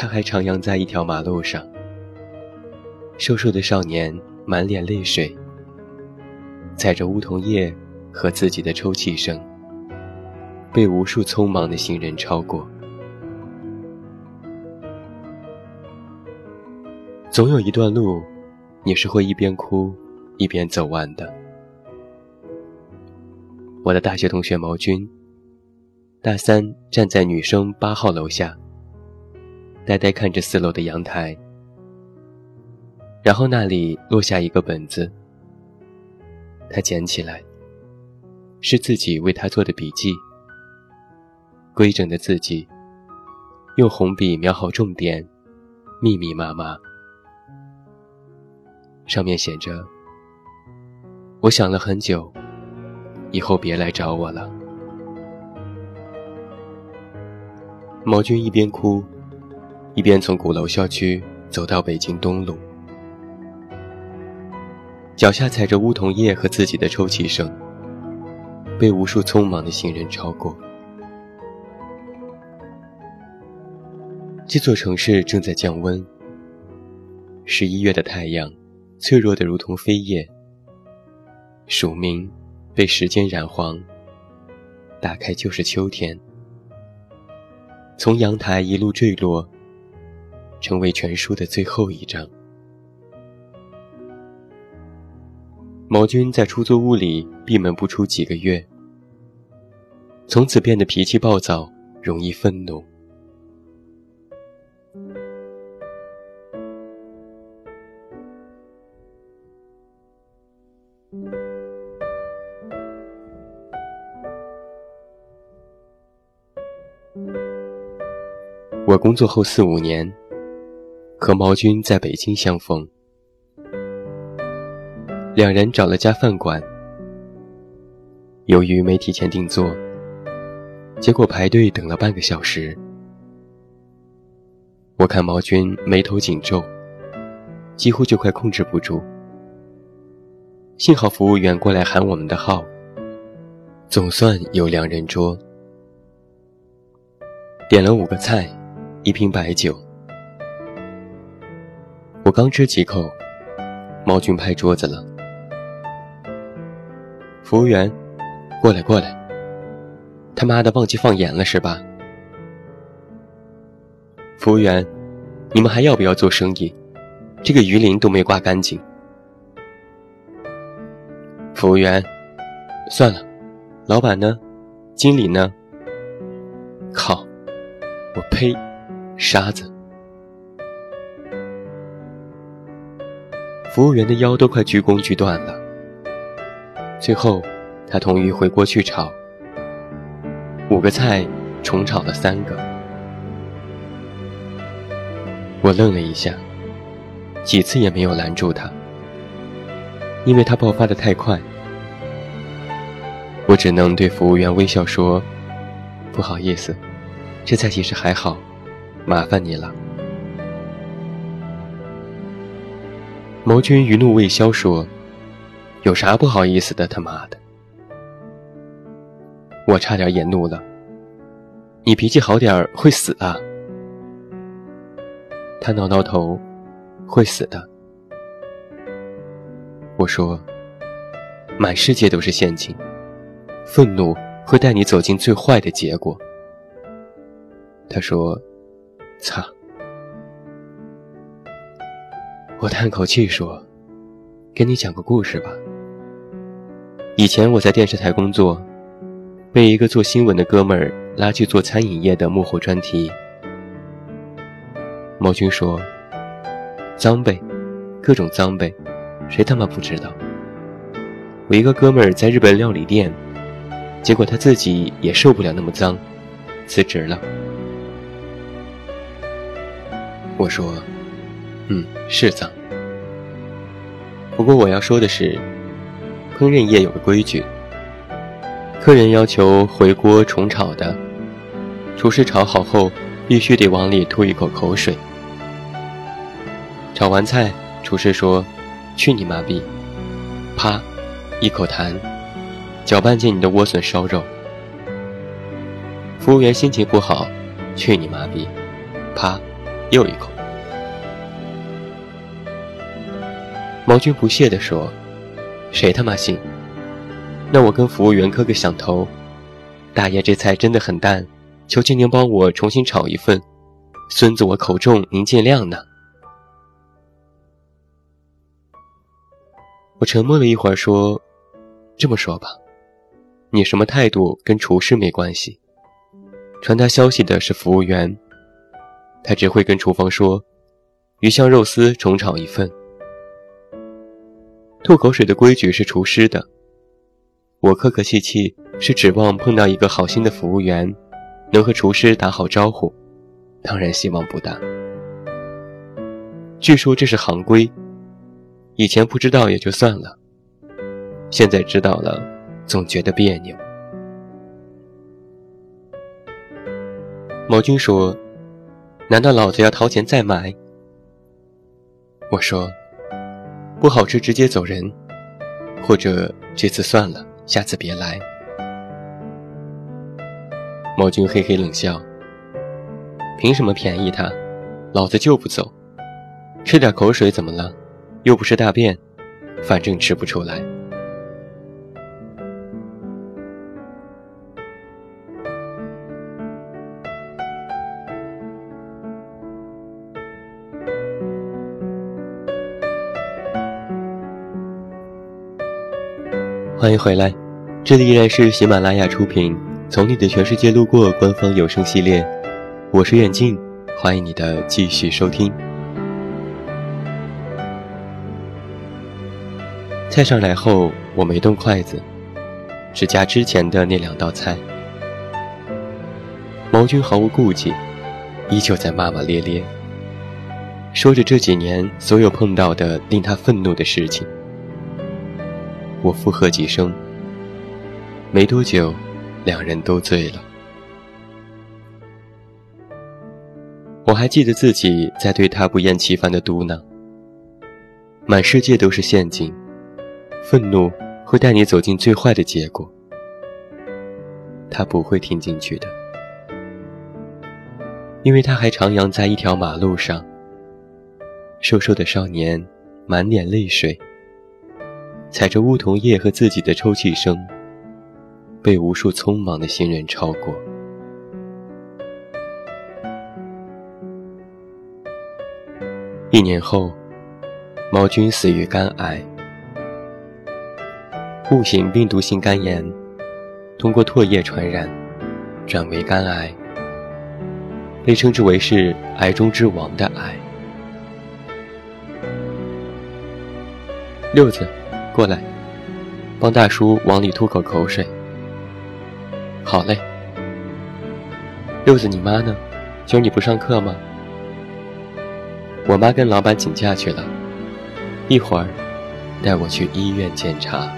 他还徜徉在一条马路上，瘦瘦的少年满脸泪水，踩着梧桐叶和自己的抽泣声，被无数匆忙的行人超过。总有一段路，你是会一边哭一边走完的。我的大学同学毛军，大三站在女生八号楼下，呆呆看着四楼的阳台，然后那里落下一个本子，他捡起来，是自己为他做的笔记，规整的字迹，用红笔描好重点，密密麻麻。上面写着：“我想了很久，以后别来找我了。”毛军一边哭，一边从鼓楼校区走到北京东路，脚下踩着梧桐叶和自己的抽泣声，被无数匆忙的行人超过。这座城市正在降温，十一月的太阳。脆弱的如同飞叶，署名被时间染黄。打开就是秋天，从阳台一路坠落，成为全书的最后一章。毛军在出租屋里闭门不出几个月，从此变得脾气暴躁，容易愤怒。我工作后四五年，和毛军在北京相逢，两人找了家饭馆。由于没提前订座，结果排队等了半个小时。我看毛军眉头紧皱，几乎就快控制不住。幸好服务员过来喊我们的号，总算有两人桌，点了五个菜。一瓶白酒，我刚吃几口，猫君拍桌子了。服务员，过来过来。他妈的忘记放盐了是吧？服务员，你们还要不要做生意？这个鱼鳞都没刮干净。服务员，算了。老板呢？经理呢？靠！我呸！沙子，服务员的腰都快鞠躬鞠断了。最后，他同意回锅去炒。五个菜重炒了三个。我愣了一下，几次也没有拦住他，因为他爆发的太快。我只能对服务员微笑说：“不好意思，这菜其实还好。”麻烦你了，毛军余怒未消，说：“有啥不好意思的？他妈的！”我差点也怒了。你脾气好点会死啊！他挠挠头，会死的。我说：“满世界都是陷阱，愤怒会带你走进最坏的结果。”他说。操！我叹口气说：“给你讲个故事吧。以前我在电视台工作，被一个做新闻的哥们儿拉去做餐饮业的幕后专题。毛军说：‘脏呗，各种脏呗，谁他妈不知道？’我一个哥们儿在日本料理店，结果他自己也受不了那么脏，辞职了。”我说：“嗯，是脏。不过我要说的是，烹饪业有个规矩，客人要求回锅重炒的，厨师炒好后必须得往里吐一口口水。炒完菜，厨师说：‘去你妈逼！’啪，一口痰，搅拌进你的莴笋烧肉。服务员心情不好，去你妈逼！啪。”又一口。毛军不屑地说：“谁他妈信？那我跟服务员磕个响头，大爷这菜真的很淡，求求您帮我重新炒一份。孙子我口重，您见谅呢。”我沉默了一会儿，说：“这么说吧，你什么态度跟厨师没关系，传达消息的是服务员，他只会跟厨房说，鱼香肉丝重炒一份。吐口水的规矩是厨师的，我客客气气是指望碰到一个好心的服务员，能和厨师打好招呼，当然希望不大。据说这是行规。”以前不知道也就算了，现在知道了，总觉得别扭。毛军说：“难道老子要掏钱再买？”我说：“不好吃直接走人，或者这次算了，下次别来。”毛军嘿嘿冷笑：“凭什么便宜他？老子就不走，吃点口水怎么了？”又不是大便，反正吃不出来。欢迎回来，这里依然是喜马拉雅出品《从你的全世界路过》官方有声系列，我是远近，欢迎你的继续收听。菜上来后，我没动筷子，只夹之前的那两道菜。毛军毫无顾忌，依旧在骂骂咧咧，说着这几年所有碰到的令他愤怒的事情。我附和几声，没多久，两人都醉了。我还记得自己在对他不厌其烦的嘟囔：“满世界都是陷阱。”愤怒会带你走进最坏的结果，他不会听进去的，因为他还徜徉在一条马路上。瘦瘦的少年，满脸泪水，踩着梧桐叶和自己的抽泣声，被无数匆忙的行人超过。一年后，毛军死于肝癌。戊型病毒性肝炎，通过唾液传染，转为肝癌，被称之为是癌中之王的癌。六子，过来，帮大叔往里吐口口水。好嘞。六子，你妈呢？今儿你不上课吗？我妈跟老板请假去了，一会儿带我去医院检查。